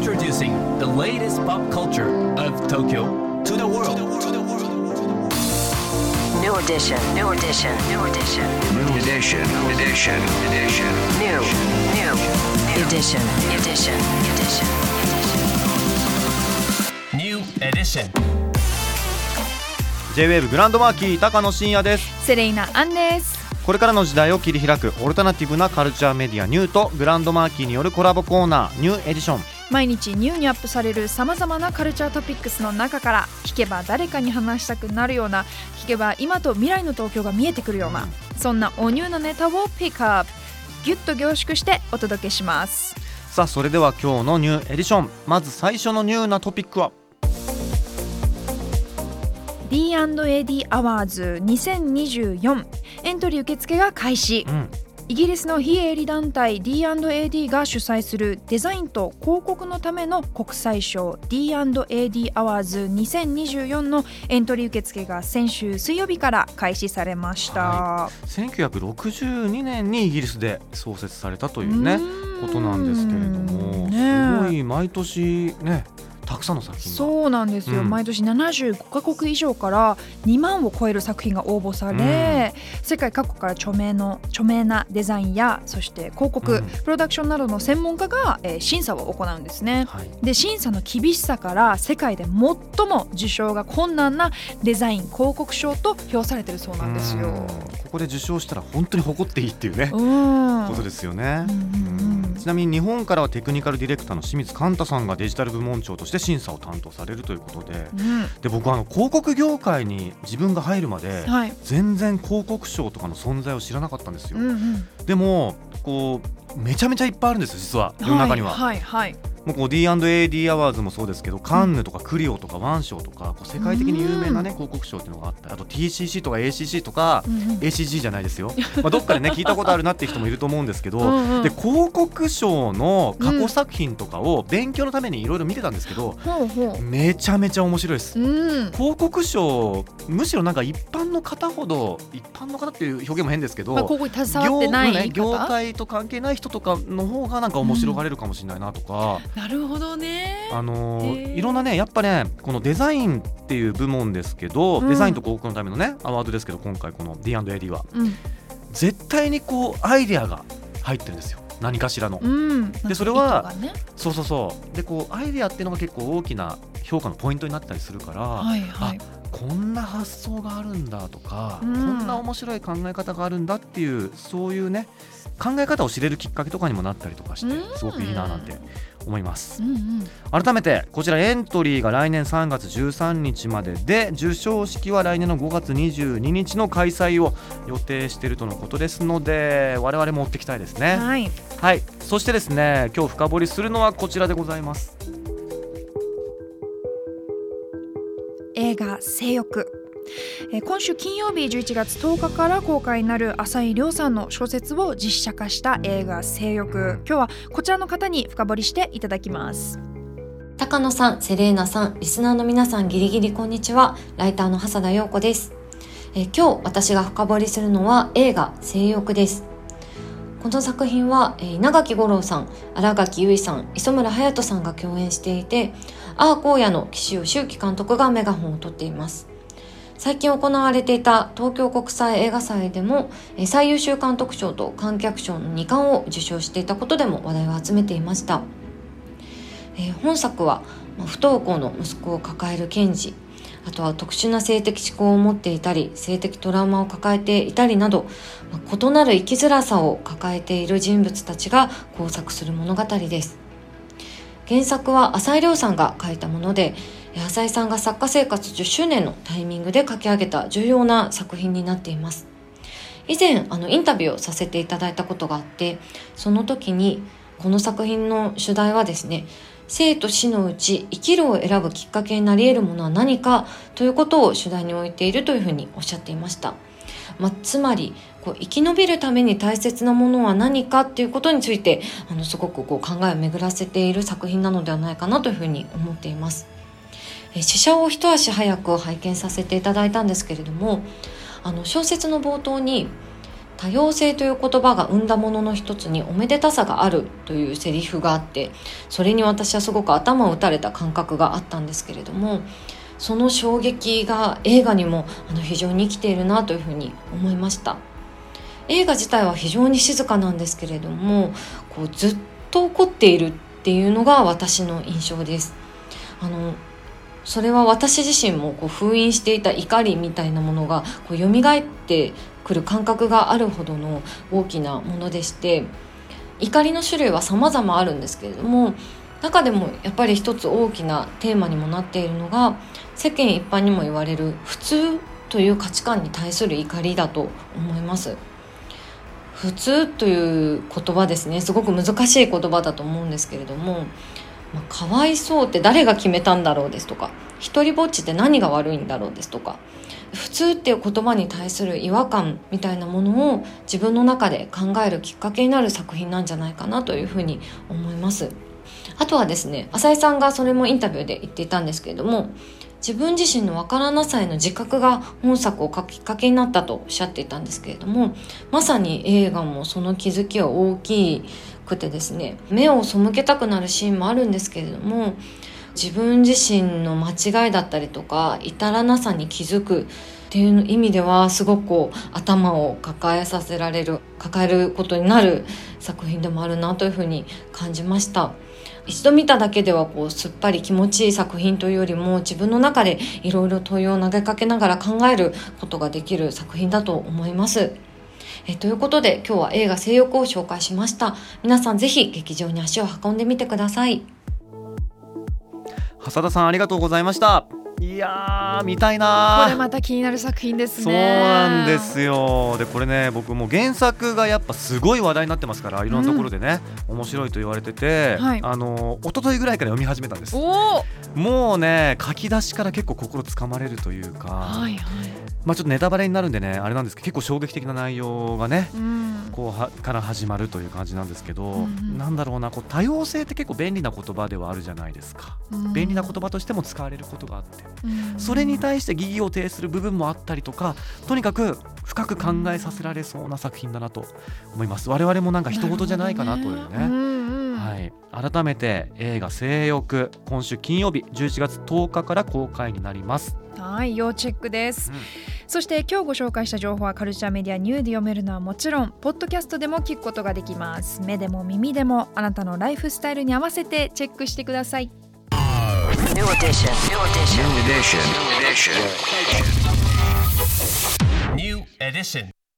Introducing the latest pop culture of Tokyo to the world. New edition, new edition, new edition, New edition, edition, edition. new, new, new edition, edition, edition. New edition. J-WAVE グランドマーキー高野真也ですセレイナアンですこれからの時代を切り開くオルタナティブなカルチャーメディアニューとグランドマーキーによるコラボコーナーニューエディション毎日ニューにアップされるさまざまなカルチャートピックスの中から聞けば誰かに話したくなるような聞けば今と未来の東京が見えてくるようなそんなおニューなネタをピックアップギュッと凝縮してお届けします。さあそれでは今日のニューエディション。まず最初のニューなトピックは？D&AD アワーズ2024エントリー受付が開始。うんイギリスの非営利団体 D&AD が主催するデザインと広告のための国際賞 D&AD アワーズ2024のエントリー受付が先週水曜日から開始されました。は1962年にイギリスで創設されたというねことなんですけれども、ねすごい毎年ねたくさんの作品が。そうなんですよ、うん。毎年75カ国以上から2万を超える作品が応募され、世界各国から著名の著名なデザインやそして広告、うん。プロダクションなどの専門家が、えー審査を行うんですね。はい。で審査の厳しさから世界で最も受賞が困難なデザイン広告賞と評されてるそうなんですよ。うん。ここで受賞したら本当に誇っていいっていうね、うん。ことですよね、うんうん。うんちなみに日本からはテクニカルディレクターの清水寛太さんがデジタル部門長として審査を担当されるということでうん。で僕はあの広告業界に自分が入るまではい。全然広告賞とかの存在を知らなかったんですよ、うんうん。でもこうめちゃめちゃいっぱいあるんですよ実は世の中には、はいはいもうこう D&AD アワーズもそうですけどカンヌとかクリオとかワン賞とかこう世界的に有名なね広告賞っていうのがあったりあと TCC とか ACC とか ACG じゃないですよ、まあ、どっかでね聞いたことあるなっていう人もいると思うんですけど で広告賞の過去作品とかを勉強のためにいろいろ見てたんですけどめちゃめちゃ面白いです。うん。広告賞むしろなんか一般の方ほど一般の方っていう表現も変ですけど、まあ、ここに携わってない方、業界と関係ない人とかの方がなんか面白がれるかもしれないなとか、なるほどね。あのいろんなねやっぱねこのデザインっていう部門ですけど、うん。デザインと広告のためのねアワードですけど今回この D&AD は。うん。絶対にこうアイデアが入ってるんですよ。何かしらの。うん。でそれはね。そうそうそう。でこうアイデアっていうのが結構大きな評価のポイントになったりするから、はいはいこんな発想があるんだとか、うん。こんな面白い考え方があるんだっていうそういうね考え方を知れるきっかけとかにもなったりとかしてうん。すごくいいななんて思います。うんうん。改めてこちらエントリーが来年3月13日までで授賞式は来年の5月22日の開催を予定しているとのことですので我々も追っていきたいですね。はい。はい。そしてですね今日深掘りするのはこちらでございます画「性欲」今週金曜日11月10日から公開になる浅井亮さんの小説を実写化した映画「性欲」今日はこちらの方に深掘りしていただきます。高野さん、セレーナさん、リスナーの皆さんギリギリこんにちは。ライターの長田陽子です。え今日私が深掘りするのは映画性欲です。この作品は、えー稲垣吾郎さん、新垣結衣さん、磯村勇斗さんが共演していて、アー荒野の岸尾周樹監督がメガホンを取っています。最近行われていた東京国際映画祭でもえー最優秀監督賞と観客賞の2冠を受賞していたことでも話題を集めていました。えー本作はまあ不登校の息子を抱える検事あとは特殊な性的思考を持っていたり性的トラウマを抱えていたりなど、まあ異なる生きづらさを抱えている人物たちが交錯する物語です。原作は浅井亮さんが書いたもので浅井さんが作家生活10周年のタイミングで書き上げた重要な作品になっています。以前あのインタビューをさせていただいたことがあってその時にこの作品の主題はですね生と死のうち生きるを選ぶきっかけになり得るものは何かということを主題に置いているというふうにおっしゃっていました。まあ、つまりこう生き延びるために大切なものは何かっていうことについてあのすごくこう考えを巡らせている作品なのではないかなというふうに思っています。え試写を一足早く拝見させていただいたんですけれどもあの小説の冒頭に多様性という言葉が生んだものの一つにおめでたさがあるというセリフがあってそれに私はすごく頭を打たれた感覚があったんですけれどもその衝撃が映画にもあの非常に生きているなというふうに思いました。映画自体は非常に静かなんですけれどもこうずっと起こっているっていうのが私の印象です。あのそれは私自身もこう封印していた怒りみたいなものがこう蘇ってくる感覚があるほどの大きなものでして怒りの種類は様々あるんですけれども中でもやっぱり一つ大きなテーマにもなっているのが世間一般にも言われる普通という価値観に対する怒りだと思います。普通という言葉ですね。すごく難しい言葉だと思うんですけれども、まあ、かわいそうって誰が決めたんだろうですとか一人ぼっちって何が悪いんだろうですとか普通っていう言葉に対する違和感みたいなものを自分の中で考えるきっかけになる作品なんじゃないかなというふうに思います。あとはですね、浅井さんがそれもインタビューで言っていたんですけれども、自分自身のわからなさへの自覚が本作を書きっかけになったとおっしゃっていたんですけれども、まさに映画もその気づきは大きくてですね、目を背けたくなるシーンもあるんですけれども、自分自身の間違いだったりとか至らなさに気づくっていう意味ではすごく頭を抱えさせられる抱えることになる作品でもあるなというふうに感じました。一度見ただけではこうすっぱり気持ちいい作品というよりも自分の中でいろいろ問いを投げかけながら考えることができる作品だと思います。えということで今日は映画性欲を紹介しました。皆さんぜひ劇場に足を運んでみてください。浅田さんありがとうございました。いやー見たいなこれまた気になる作品ですね。そうなんですよ。でこれね僕も原作がやっぱすごい話題になってますからいろんなところでね、うん、面白いと言われてて、はい、あの一昨日ぐらいから読み始めたんです。もうね書き出しから結構心つかまれるというか、はいはい、まあちょっとネタバレになるんでねあれなんですけど結構衝撃的な内容がね、うん、こうはから始まるという感じなんですけど、うん、なんだろうなこう多様性って結構便利な言葉ではあるじゃないですか、うん、便利な言葉としても使われることがあって。それに対して疑義を呈する部分もあったりとかとにかく深く考えさせられそうな作品だなと思います。我々もなんか人事じゃないかなというね、はい、改めて映画「性欲」今週金曜日11月10日から公開になりますはい要チェックです、うん、そして今日ご紹介した情報はカルチャーメディアニューで読めるのはもちろんポッドキャストでも聞くことができます。目でも耳でもあなたのライフスタイルに合わせてチェックしてください